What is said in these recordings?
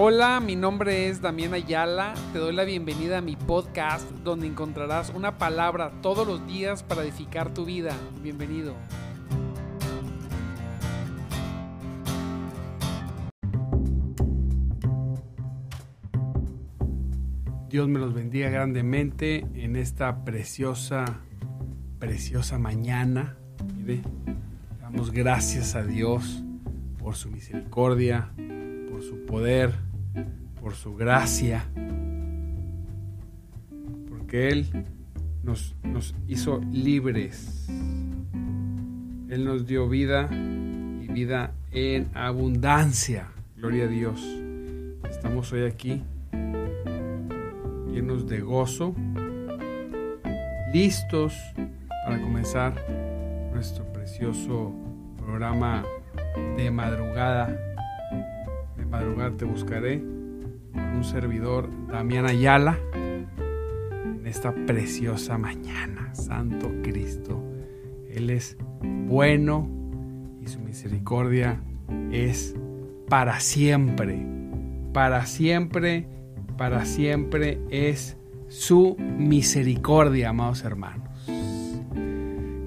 Hola, mi nombre es Damián Ayala. Te doy la bienvenida a mi podcast donde encontrarás una palabra todos los días para edificar tu vida. Bienvenido. Dios me los bendiga grandemente en esta preciosa, preciosa mañana. Damos gracias a Dios por su misericordia, por su poder por su gracia, porque Él nos, nos hizo libres. Él nos dio vida y vida en abundancia. Gloria a Dios. Estamos hoy aquí llenos de gozo, listos para comenzar nuestro precioso programa de madrugada. De madrugada te buscaré un servidor, Damián Ayala, en esta preciosa mañana. Santo Cristo, Él es bueno y su misericordia es para siempre. Para siempre, para siempre es su misericordia, amados hermanos.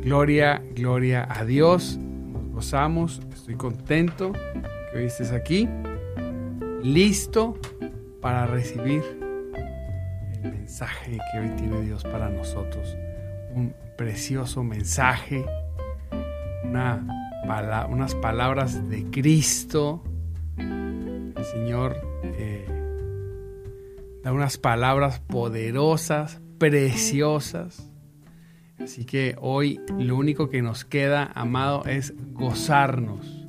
Gloria, gloria a Dios. Nos gozamos. Estoy contento que hoy estés aquí. Listo para recibir el mensaje que hoy tiene Dios para nosotros. Un precioso mensaje, una, unas palabras de Cristo. El Señor eh, da unas palabras poderosas, preciosas. Así que hoy lo único que nos queda, amado, es gozarnos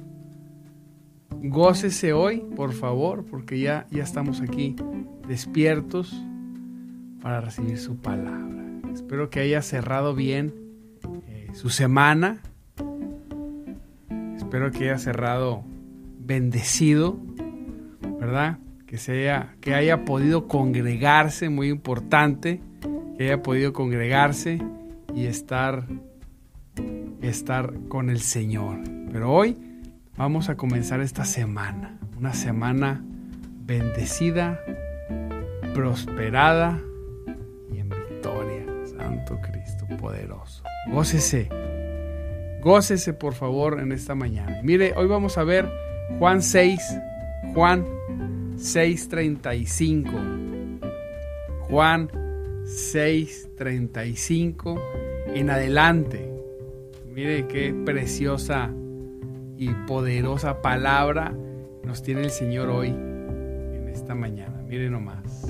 Gócese hoy, por favor, porque ya, ya estamos aquí despiertos para recibir su palabra. Espero que haya cerrado bien eh, su semana. Espero que haya cerrado bendecido, ¿verdad? Que, sea, que haya podido congregarse, muy importante, que haya podido congregarse y estar, estar con el Señor. Pero hoy Vamos a comenzar esta semana, una semana bendecida, prosperada y en victoria. Santo Cristo poderoso. Gócese, gócese por favor en esta mañana. Mire, hoy vamos a ver Juan 6, Juan 6:35. Juan 6:35 en adelante. Mire qué preciosa y poderosa palabra nos tiene el Señor hoy, en esta mañana. Mire nomás.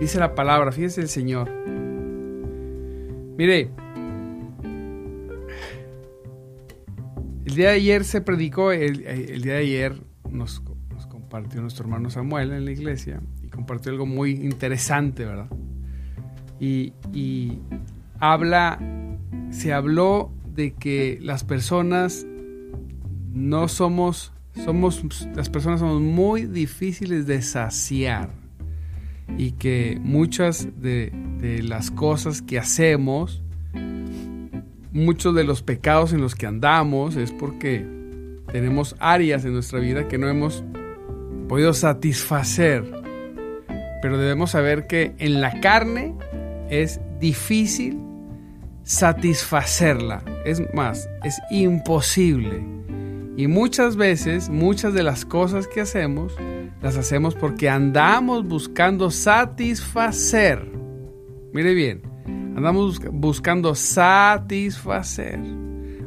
Dice la palabra, fíjese el Señor. Mire, el día de ayer se predicó, el, día de ayer nos, compartió nuestro hermano Samuel en la iglesia y compartió algo muy interesante, ¿verdad? Y, y habla, se habló de que las personas no somos, somos, las personas somos muy difíciles de saciar y que muchas de, las cosas que hacemos, muchos de los pecados en los que andamos es porque tenemos áreas en nuestra vida que no hemos podido satisfacer. Pero debemos saber que en la carne es difícil satisfacerla. Es más, es imposible. Y muchas veces, muchas de las cosas que hacemos, las hacemos porque andamos buscando satisfacer. Mire bien, andamos buscando satisfacer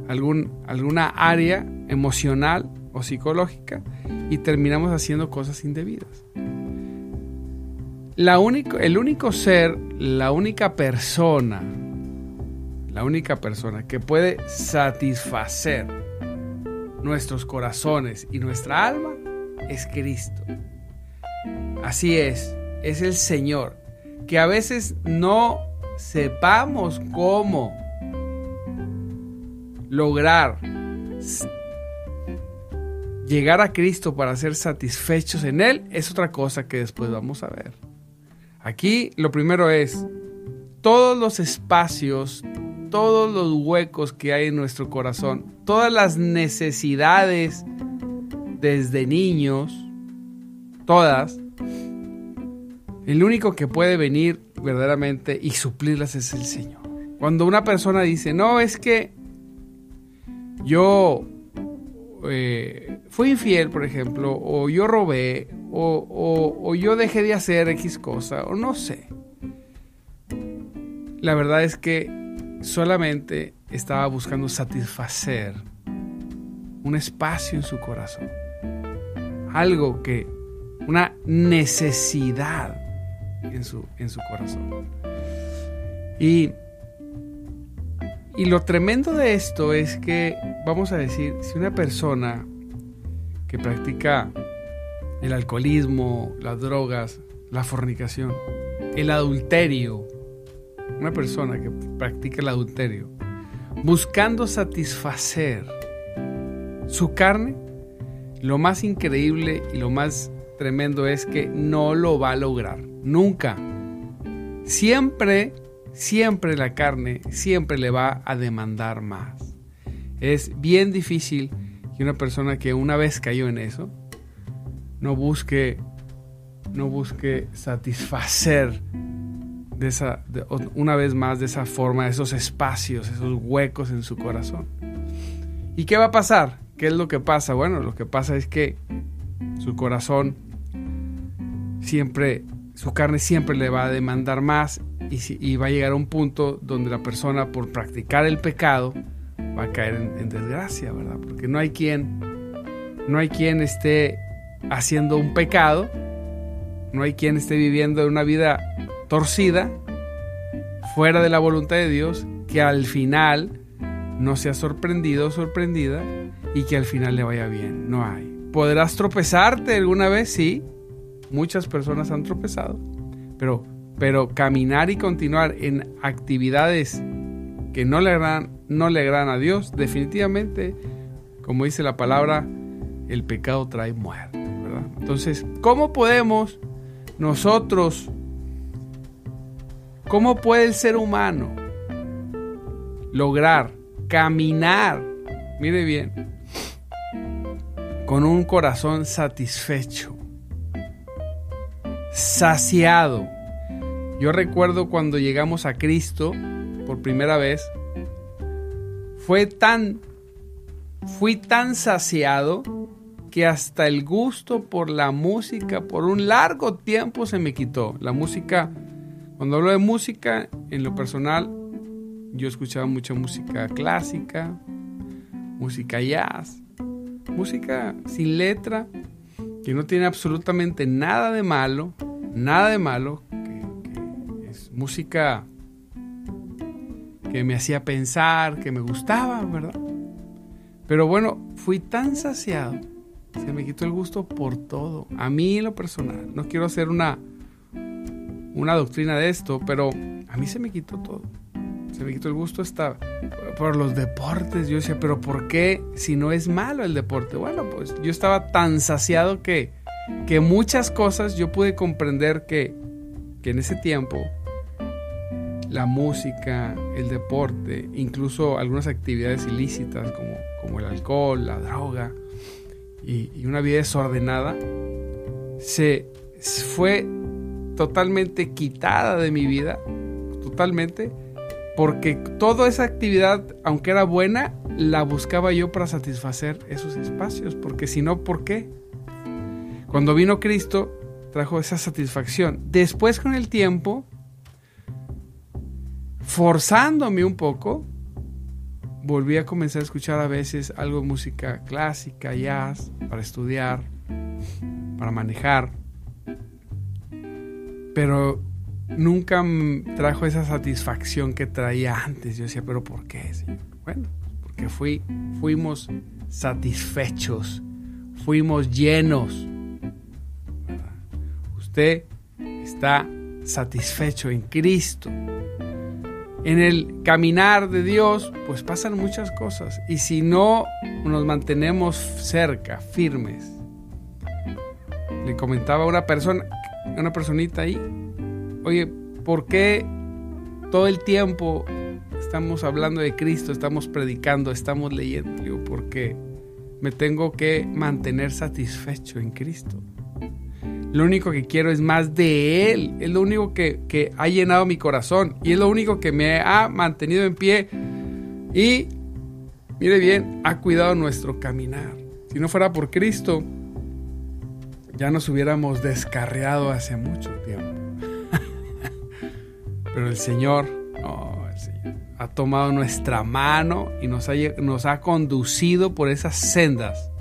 algún, alguna área emocional o psicológica y terminamos haciendo cosas indebidas. La único, el único ser, la única persona, la única persona que puede satisfacer nuestros corazones y nuestra alma es Cristo. Así es, es el Señor. Que a veces no sepamos cómo lograr llegar a Cristo para ser satisfechos en Él es otra cosa que después vamos a ver. Aquí lo primero es todos los espacios, todos los huecos que hay en nuestro corazón, todas las necesidades desde niños, todas, El único que puede venir verdaderamente y suplirlas es el Señor. Cuando una persona dice, no, es que yo eh, fui infiel, por ejemplo, o yo robé, o, yo dejé de hacer X cosa, o no sé. La verdad es que solamente estaba buscando satisfacer un espacio en su corazón. Algo que, una necesidad en su, en su corazón. Y y lo tremendo de esto es que, vamos a decir, si una persona que practica el alcoholismo, las drogas, la fornicación, el adulterio, una persona que practica el adulterio, buscando satisfacer su carne, lo más increíble y lo más tremendo es que no lo va a lograr, nunca. Siempre siempre la carne siempre le va a demandar más. Es bien difícil que una persona que una vez cayó en eso no busque no busque satisfacer de esa una vez más de esa forma esos espacios, esos huecos en su corazón. ¿Y qué va a pasar? ¿Qué es lo que pasa? Bueno, lo que pasa es que su corazón siempre su carne siempre le va a demandar más y, va a llegar a un punto donde la persona por practicar el pecado va a caer en, desgracia, ¿verdad? Porque no hay quien, no hay quien esté haciendo un pecado, no hay quien esté viviendo una vida torcida, fuera de la voluntad de Dios, que al final no sea sorprendido o sorprendida y que al final le vaya bien. No hay. ¿Podrás tropezarte alguna vez? Sí. Muchas personas han tropezado. Pero pero caminar y continuar en actividades que no le agradan, no le a Dios, definitivamente, como dice la palabra, el pecado trae muerte. Entonces, ¿cómo podemos nosotros, cómo puede el ser humano lograr caminar, mire bien, con un corazón satisfecho, saciado? Yo recuerdo cuando llegamos a Cristo por primera vez, fue tan, fui tan saciado que hasta el gusto por la música por un largo tiempo se me quitó. La música, cuando hablo de música, en lo personal, yo escuchaba mucha música clásica, música jazz, música sin letra, que no tiene absolutamente nada de malo, nada de malo, música que me hacía pensar, que me gustaba, ¿verdad? Pero bueno, fui tan saciado, se me quitó el gusto por todo. A mí lo personal, no quiero hacer una, una doctrina de esto, pero a mí se me quitó todo. Se me quitó el gusto hasta por los deportes. Yo decía, pero ¿por qué si no es malo el deporte? Bueno, pues yo estaba tan saciado que, que muchas cosas yo pude comprender que, que en ese tiempo la música, el deporte, incluso algunas actividades ilícitas como, como el alcohol, la droga y, una vida desordenada, se fue totalmente quitada de mi vida, totalmente, porque toda esa actividad, aunque era buena, la buscaba yo para satisfacer esos espacios, porque si no, ¿por qué? Cuando vino Cristo, trajo esa satisfacción. Después con el tiempo, forzándome un poco, volví a comenzar a escuchar a veces algo de música clásica, jazz, para estudiar, para manejar. Pero nunca trajo esa satisfacción que traía antes. Yo decía, pero ¿por qué? Bueno, porque fui, fuimos satisfechos, fuimos llenos. Usted está satisfecho en Cristo en el caminar de Dios, pues pasan muchas cosas. Y si no nos mantenemos cerca, firmes. Le comentaba a una persona, una personita ahí, oye, ¿por qué todo el tiempo estamos hablando de Cristo, estamos predicando, estamos leyendo? Digo, porque me tengo que mantener satisfecho en Cristo. Lo único que quiero es más de Él. Es lo único que, que ha llenado mi corazón. Y es lo único que me ha mantenido en pie. Y, mire bien, ha cuidado nuestro caminar. Si no fuera por Cristo, ya nos hubiéramos descarriado hace mucho tiempo. Pero el Señor, ha tomado nuestra mano y nos ha, nos ha conducido por esas sendas.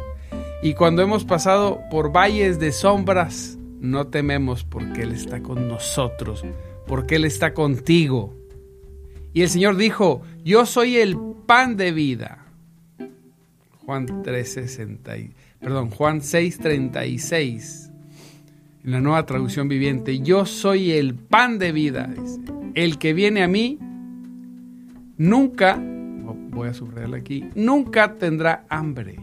Y cuando hemos pasado por valles de sombras, no tememos porque Él está con nosotros, porque Él está contigo. Y el Señor dijo, yo soy el pan de vida. Juan 3:60, perdón, Juan 6:36. En la nueva traducción viviente, yo soy el pan de vida. El que viene a mí nunca, voy a subrayarlo aquí, nunca tendrá hambre.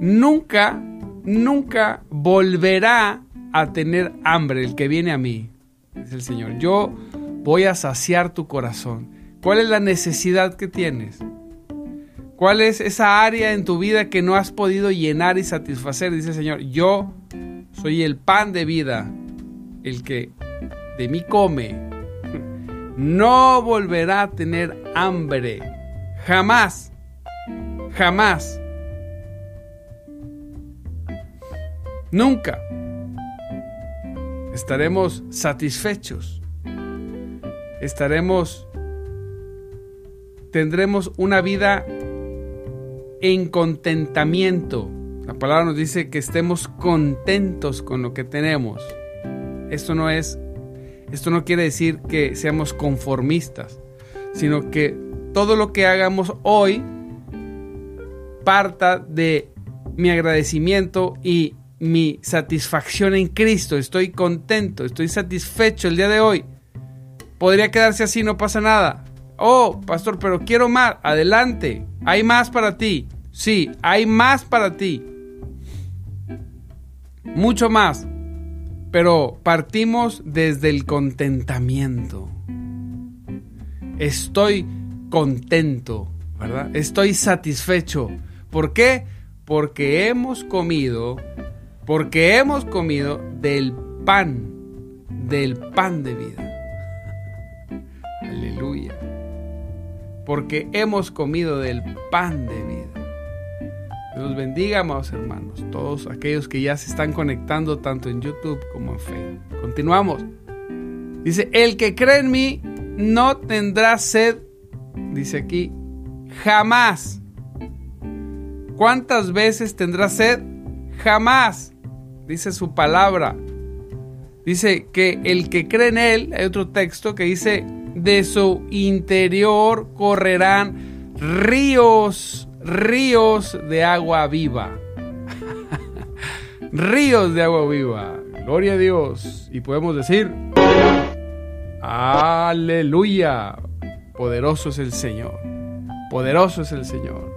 Nunca, nunca volverá a tener hambre el que viene a mí, dice el Señor. Yo voy a saciar tu corazón. ¿Cuál es la necesidad que tienes? ¿Cuál es esa área en tu vida que no has podido llenar y satisfacer? Dice el Señor, yo soy el pan de vida, el que de mí come, no volverá a tener hambre. Jamás. Jamás. Nunca. Estaremos satisfechos. Estaremos... Tendremos una vida en contentamiento. La palabra nos dice que estemos contentos con lo que tenemos. Esto no es esto no quiere decir que seamos conformistas, sino que todo lo que hagamos hoy parta de mi agradecimiento y mi satisfacción en Cristo. Estoy contento, estoy satisfecho el día de hoy. Podría quedarse así, no pasa nada. Oh, pastor, pero quiero más. Adelante. Hay más para ti. Sí, hay más para ti. Mucho más. Pero partimos desde el contentamiento. Estoy contento, ¿verdad? Estoy satisfecho. ¿Por qué? Porque hemos comido, porque hemos comido del pan, del pan de vida. Aleluya. Porque hemos comido del pan de vida. Dios bendiga, amados hermanos, todos aquellos que ya se están conectando tanto en YouTube como en Facebook. Continuamos. Dice, el que cree en mí no tendrá sed, dice aquí, jamás. ¿Cuántas veces tendrá sed? Jamás, dice su palabra. Dice que el que cree en él, hay otro texto que dice, de su interior correrán ríos ríos de agua viva. ríos de agua viva. Gloria a Dios. Y podemos decir, aleluya. Poderoso es el Señor. Poderoso es el Señor.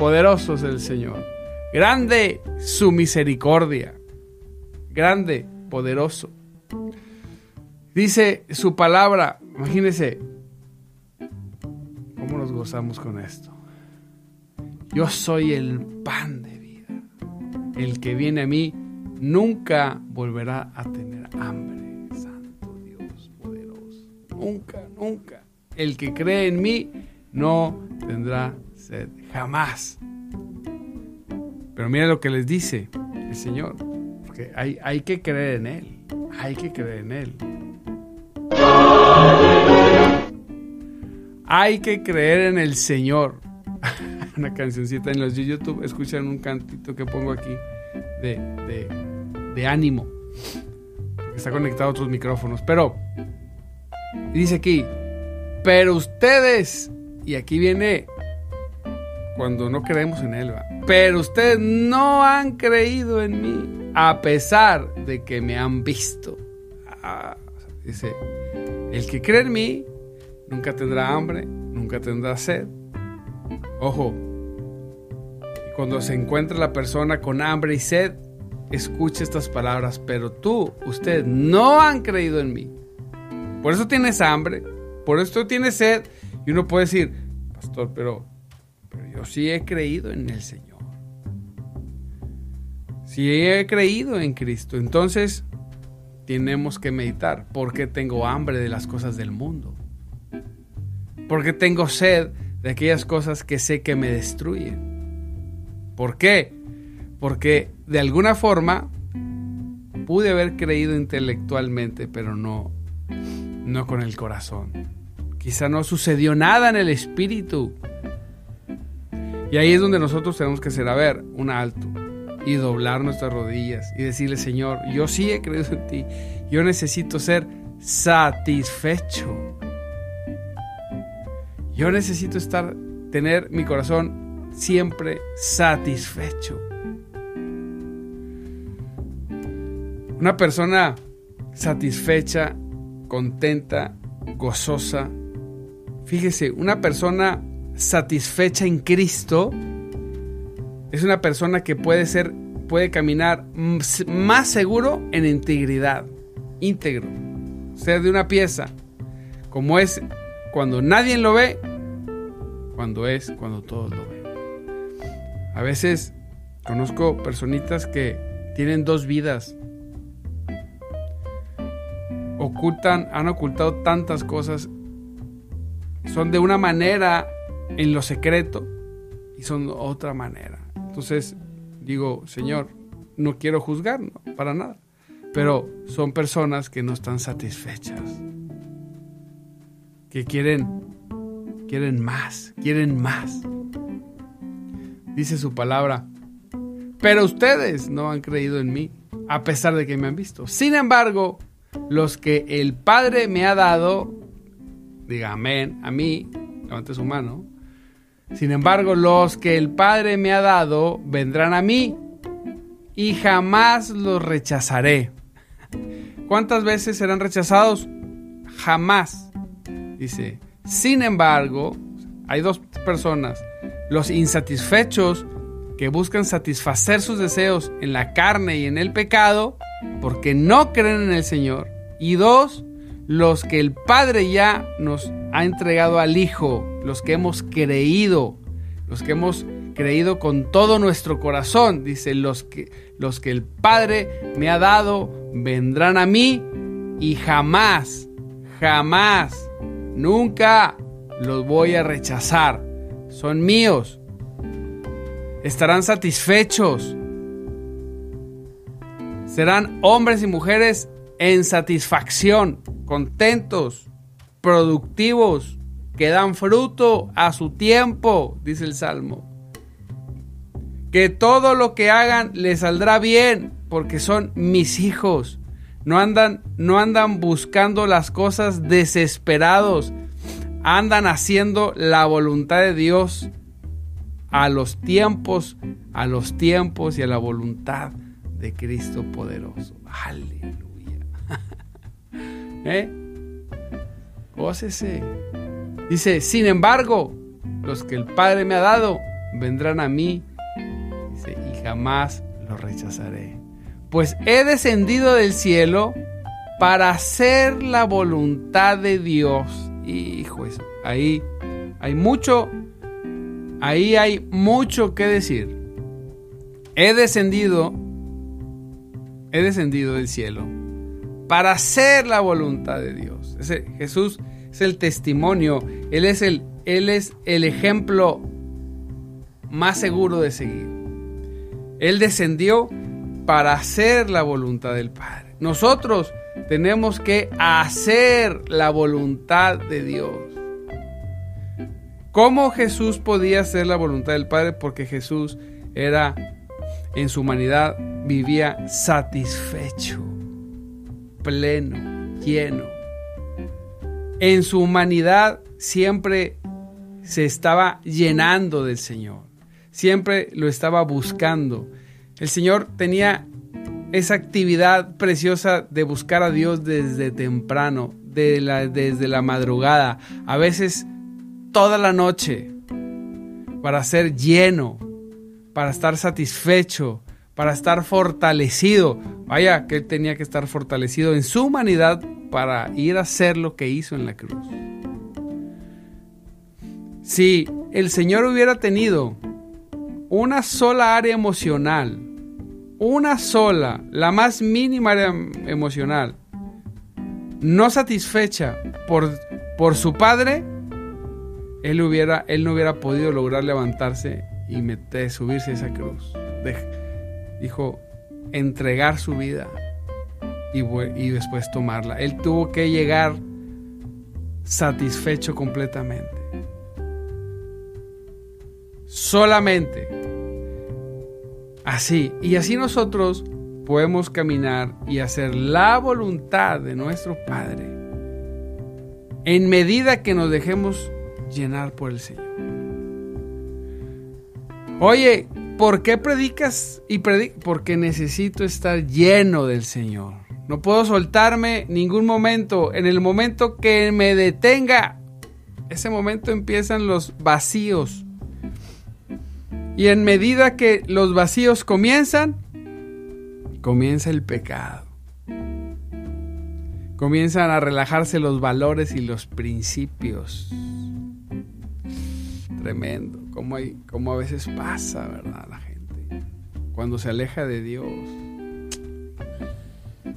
Poderoso es el Señor. Grande su misericordia. Grande, poderoso. Dice su palabra, imagínense, ¿cómo nos gozamos con esto? Yo soy el pan de vida. El que viene a mí nunca volverá a tener hambre. Santo Dios poderoso. Nunca, nunca. El que cree en mí no tendrá sed jamás. Pero mira lo que les dice el Señor. Porque hay, hay que creer en Él. Hay que creer en Él. Hay que creer en el Señor una cancioncita en los de YouTube, escuchan un cantito que pongo aquí de, de, ánimo. está conectado a otros micrófonos. Pero, dice aquí, pero ustedes, y aquí viene cuando no creemos en Él, pero ustedes no han creído en mí, a pesar de que me han visto. Ah, dice, el que cree en mí nunca tendrá hambre, nunca tendrá sed. Ojo, cuando se encuentra la persona con hambre y sed, escuche estas palabras, pero tú, ustedes no han creído en mí. Por eso tienes hambre, por eso tienes sed. Y uno puede decir, pastor, pero, pero yo sí he creído en el Señor. Si he creído en Cristo, entonces tenemos que meditar. ¿Por qué tengo hambre de las cosas del mundo? ¿Por qué tengo sed de aquellas cosas que sé que me destruyen? ¿Por qué? Porque de alguna forma pude haber creído intelectualmente, pero no, no con el corazón. Quizá no sucedió nada en el espíritu. Y ahí es donde nosotros tenemos que ser, a ver, un alto y doblar nuestras rodillas y decirle, Señor, yo sí he creído en ti. Yo necesito ser satisfecho. Yo necesito estar, tener mi corazón siempre satisfecho. Una persona satisfecha, contenta, gozosa. Fíjese, una persona satisfecha en Cristo es una persona que puede ser, puede caminar más seguro en integridad, íntegro, ser de una pieza, como es cuando nadie lo ve, cuando es cuando todos lo ven. A veces conozco personitas que tienen dos vidas, ocultan, han ocultado tantas cosas, son de una manera en lo secreto y son de otra manera. Entonces digo, Señor, no quiero juzgar, para nada, pero son personas que no están satisfechas, que quieren, quieren más, quieren más. Dice su palabra, pero ustedes no han creído en mí, a pesar de que me han visto. Sin embargo, los que el Padre me ha dado, diga amén, a mí, levante su mano. Sin embargo, los que el Padre me ha dado vendrán a mí y jamás los rechazaré. ¿Cuántas veces serán rechazados? Jamás. Dice, sin embargo, hay dos personas, los insatisfechos que buscan satisfacer sus deseos en la carne y en el pecado, porque no creen en el Señor. Y dos, los que el Padre ya nos ha entregado al Hijo, los que hemos creído, los que hemos creído con todo nuestro corazón. Dice, los que, los que el Padre me ha dado vendrán a mí y jamás, jamás, nunca los voy a rechazar. Son míos. Estarán satisfechos Serán hombres y mujeres en satisfacción, contentos, productivos, que dan fruto a su tiempo, dice el Salmo. Que todo lo que hagan les saldrá bien, porque son mis hijos. No andan, no andan buscando las cosas desesperados, andan haciendo la voluntad de Dios a los tiempos, a los tiempos y a la voluntad de Cristo poderoso. Aleluya. ¿Eh? Gócese. Dice, sin embargo, los que el Padre me ha dado vendrán a mí. Dice, y jamás los rechazaré. Pues he descendido del cielo para hacer la voluntad de Dios. Hijo, ahí hay mucho, ahí hay mucho que decir. He descendido he descendido del cielo para hacer la voluntad de Dios. Jesús es el testimonio, Él es el, Él es el ejemplo más seguro de seguir. Él descendió para hacer la voluntad del Padre. Nosotros tenemos que hacer la voluntad de Dios. ¿Cómo Jesús podía hacer la voluntad del Padre? Porque Jesús era en su humanidad vivía satisfecho, pleno, lleno. En su humanidad siempre se estaba llenando del Señor, siempre lo estaba buscando. El Señor tenía esa actividad preciosa de buscar a Dios desde temprano, desde la madrugada, a veces toda la noche, para ser lleno, para estar satisfecho, para estar fortalecido. Vaya que él tenía que estar fortalecido en su humanidad para ir a hacer lo que hizo en la cruz. Si el Señor hubiera tenido una sola área emocional una sola, la más mínima emocional, no satisfecha por, por su padre, él, no hubiera podido lograr levantarse y subirse a esa cruz. dijo, entregar su vida y después tomarla. Él tuvo que llegar satisfecho completamente. Solamente. Así. Y así nosotros podemos caminar y hacer la voluntad de nuestro Padre en medida que nos dejemos llenar por el Señor. Oye, ¿por qué predicas y predicas? Porque necesito estar lleno del Señor. No puedo soltarme ningún momento. En el momento que me detenga, ese momento empiezan los vacíos. Y en medida que los vacíos comienzan, comienza el pecado. Comienzan a relajarse los valores y los principios. Tremendo, como, hay, como a veces pasa, ¿verdad? La gente. Cuando se aleja de Dios.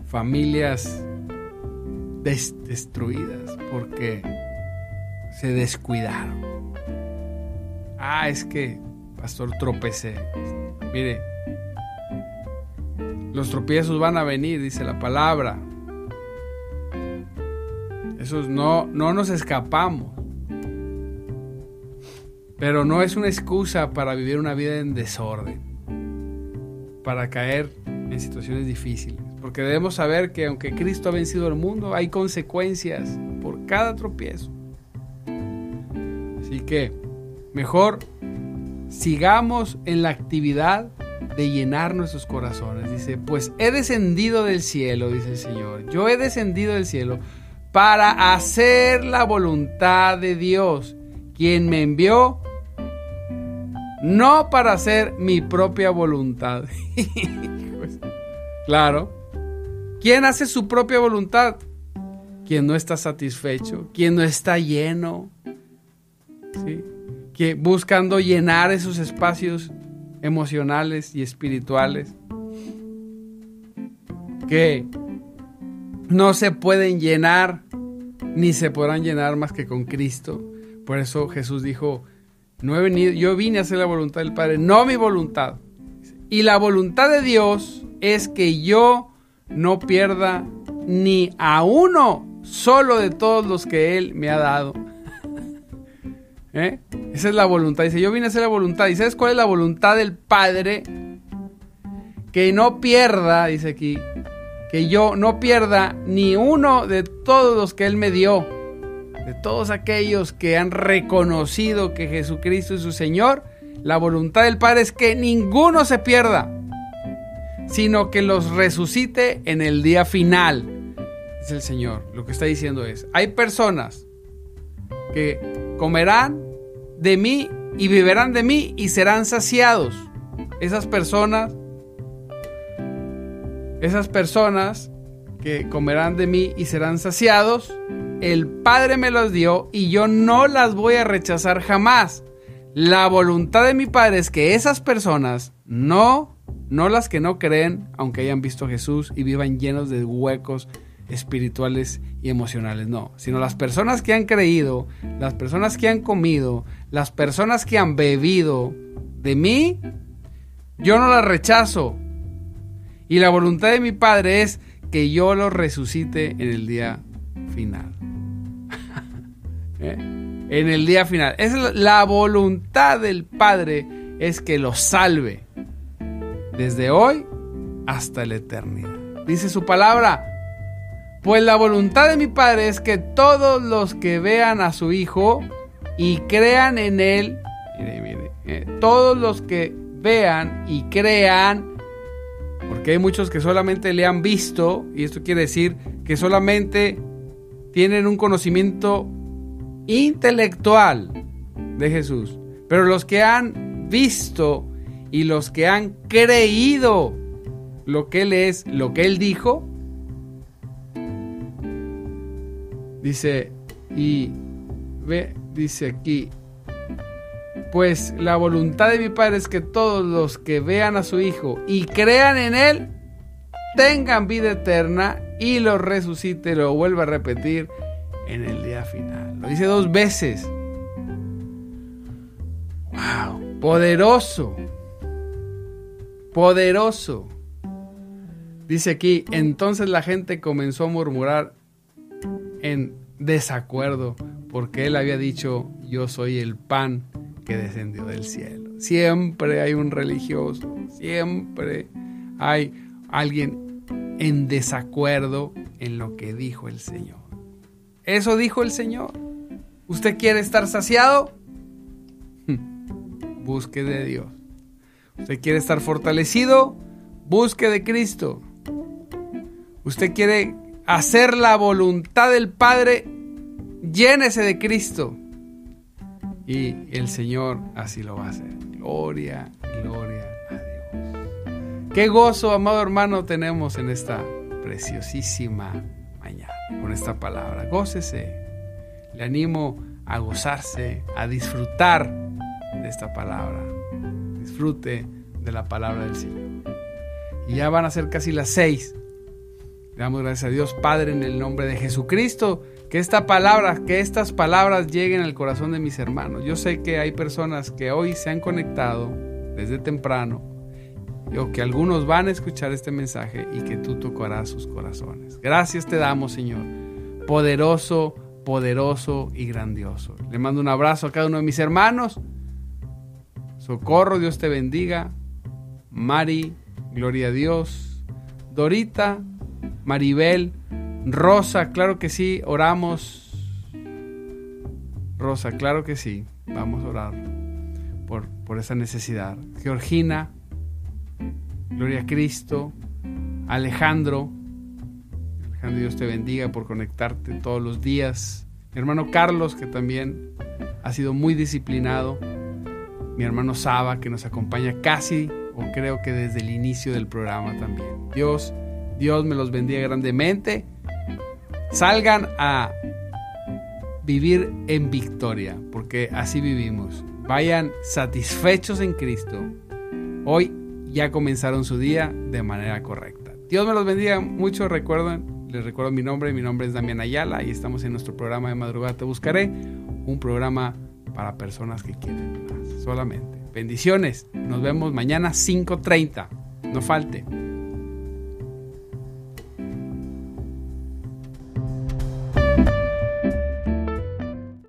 Familias destruidas porque se descuidaron. Ah, es que, pastor, tropecé. Mire, los tropiezos van a venir, dice la palabra. Esos no, no nos escapamos. Pero no es una excusa para vivir una vida en desorden, para caer en situaciones difíciles. Porque debemos saber que aunque Cristo ha vencido el mundo, hay consecuencias por cada tropiezo. Así que mejor sigamos en la actividad de llenar nuestros corazones. Dice, pues he descendido del cielo, dice el Señor. Yo he descendido del cielo para hacer la voluntad de Dios, quien me envió, no para hacer mi propia voluntad. claro. ¿Quién hace su propia voluntad? Quien no está satisfecho, quien no está lleno, ¿sí? Que buscando llenar esos espacios emocionales y espirituales que no se pueden llenar ni se podrán llenar más que con Cristo. Por eso Jesús dijo, no he venido, yo vine a hacer la voluntad del Padre, no mi voluntad. Y la voluntad de Dios es que yo no pierda ni a uno solo de todos los que Él me ha dado. ¿Eh? Esa es la voluntad. Dice, yo vine a hacer la voluntad. ¿Y sabes cuál es la voluntad del Padre? Que no pierda, dice aquí, que yo no pierda ni uno de todos los que Él me dio. De todos aquellos que han reconocido que Jesucristo es su Señor. La voluntad del Padre es que ninguno se pierda, sino que los resucite en el día final. Es el Señor. Lo que está diciendo es, hay personas que comerán de mí y beberán de mí y serán saciados. Esas personas, esas personas que comerán de mí y serán saciados, el Padre me los dio y yo no las voy a rechazar jamás. La voluntad de mi Padre es que esas personas no, no las que no creen, aunque hayan visto a Jesús y vivan llenos de huecos espirituales y emocionales, no, sino las personas que han creído, las personas que han comido, las personas que han bebido de mí, yo no las rechazo. Y la voluntad de mi Padre es que yo los resucite en el día final. ¿Eh? En el día final. Es la voluntad del Padre es que los salve desde hoy hasta la eternidad. Dice su palabra, pues la voluntad de mi Padre es que todos los que vean a su Hijo y crean en Él, eh, todos los que vean y crean, porque hay muchos que solamente le han visto, y esto quiere decir que solamente tienen un conocimiento intelectual de Jesús, pero los que han visto y los que han creído lo que Él es, lo que Él dijo, Dice, y ve, dice aquí, Pues la voluntad de mi Padre es que todos los que vean a su Hijo y crean en Él tengan vida eterna y lo resucite, lo vuelva a repetir en el día final. Lo dice dos veces. ¡Wow! Poderoso. Poderoso. Dice aquí, entonces la gente comenzó a murmurar en desacuerdo porque él había dicho, yo soy el pan que descendió del cielo. Siempre hay un religioso, siempre hay alguien en desacuerdo en lo que dijo el Señor. Eso dijo el Señor. ¿Usted quiere estar saciado? Busque de Dios. ¿Usted quiere estar fortalecido? Busque de Cristo. ¿Usted quiere hacer la voluntad del Padre? Llénese de Cristo. Y el Señor así lo va a hacer. Gloria, gloria a Dios. Qué gozo, amado hermano, tenemos en esta preciosísima mañana con esta palabra. Gócese. Le animo a gozarse, a disfrutar de esta palabra. Disfrute de la palabra del Señor. Y ya van a ser casi las seis. Damos gracias a Dios Padre en el nombre de Jesucristo. Que esta palabra, que estas palabras lleguen al corazón de mis hermanos. Yo sé que hay personas que hoy se han conectado desde temprano o que algunos van a escuchar este mensaje y que tú tocarás sus corazones. Gracias te damos, Señor. Poderoso, poderoso y grandioso. Le mando un abrazo a cada uno de mis hermanos. Socorro, Dios te bendiga. Mari, gloria a Dios. Dorita, Maribel, Rosa, claro que sí, oramos. Rosa, claro que sí, vamos a orar por, por esa necesidad. Georgina, Gloria a Cristo, Alejandro, Alejandro, Dios te bendiga por conectarte todos los días. Mi hermano Carlos, que también ha sido muy disciplinado. Mi hermano Saba, que nos acompaña casi, o creo que desde el inicio del programa también. Dios, Dios me los bendiga grandemente salgan a vivir en victoria, porque así vivimos. Vayan satisfechos en Cristo. Hoy ya comenzaron su día de manera correcta. Dios me los bendiga mucho. Recuerden, les recuerdo mi nombre. Mi nombre es Damián Ayala y estamos en nuestro programa de madrugada Te Buscaré. Un programa para personas que quieren más. Solamente. Bendiciones. Nos vemos mañana 5.30. No falte.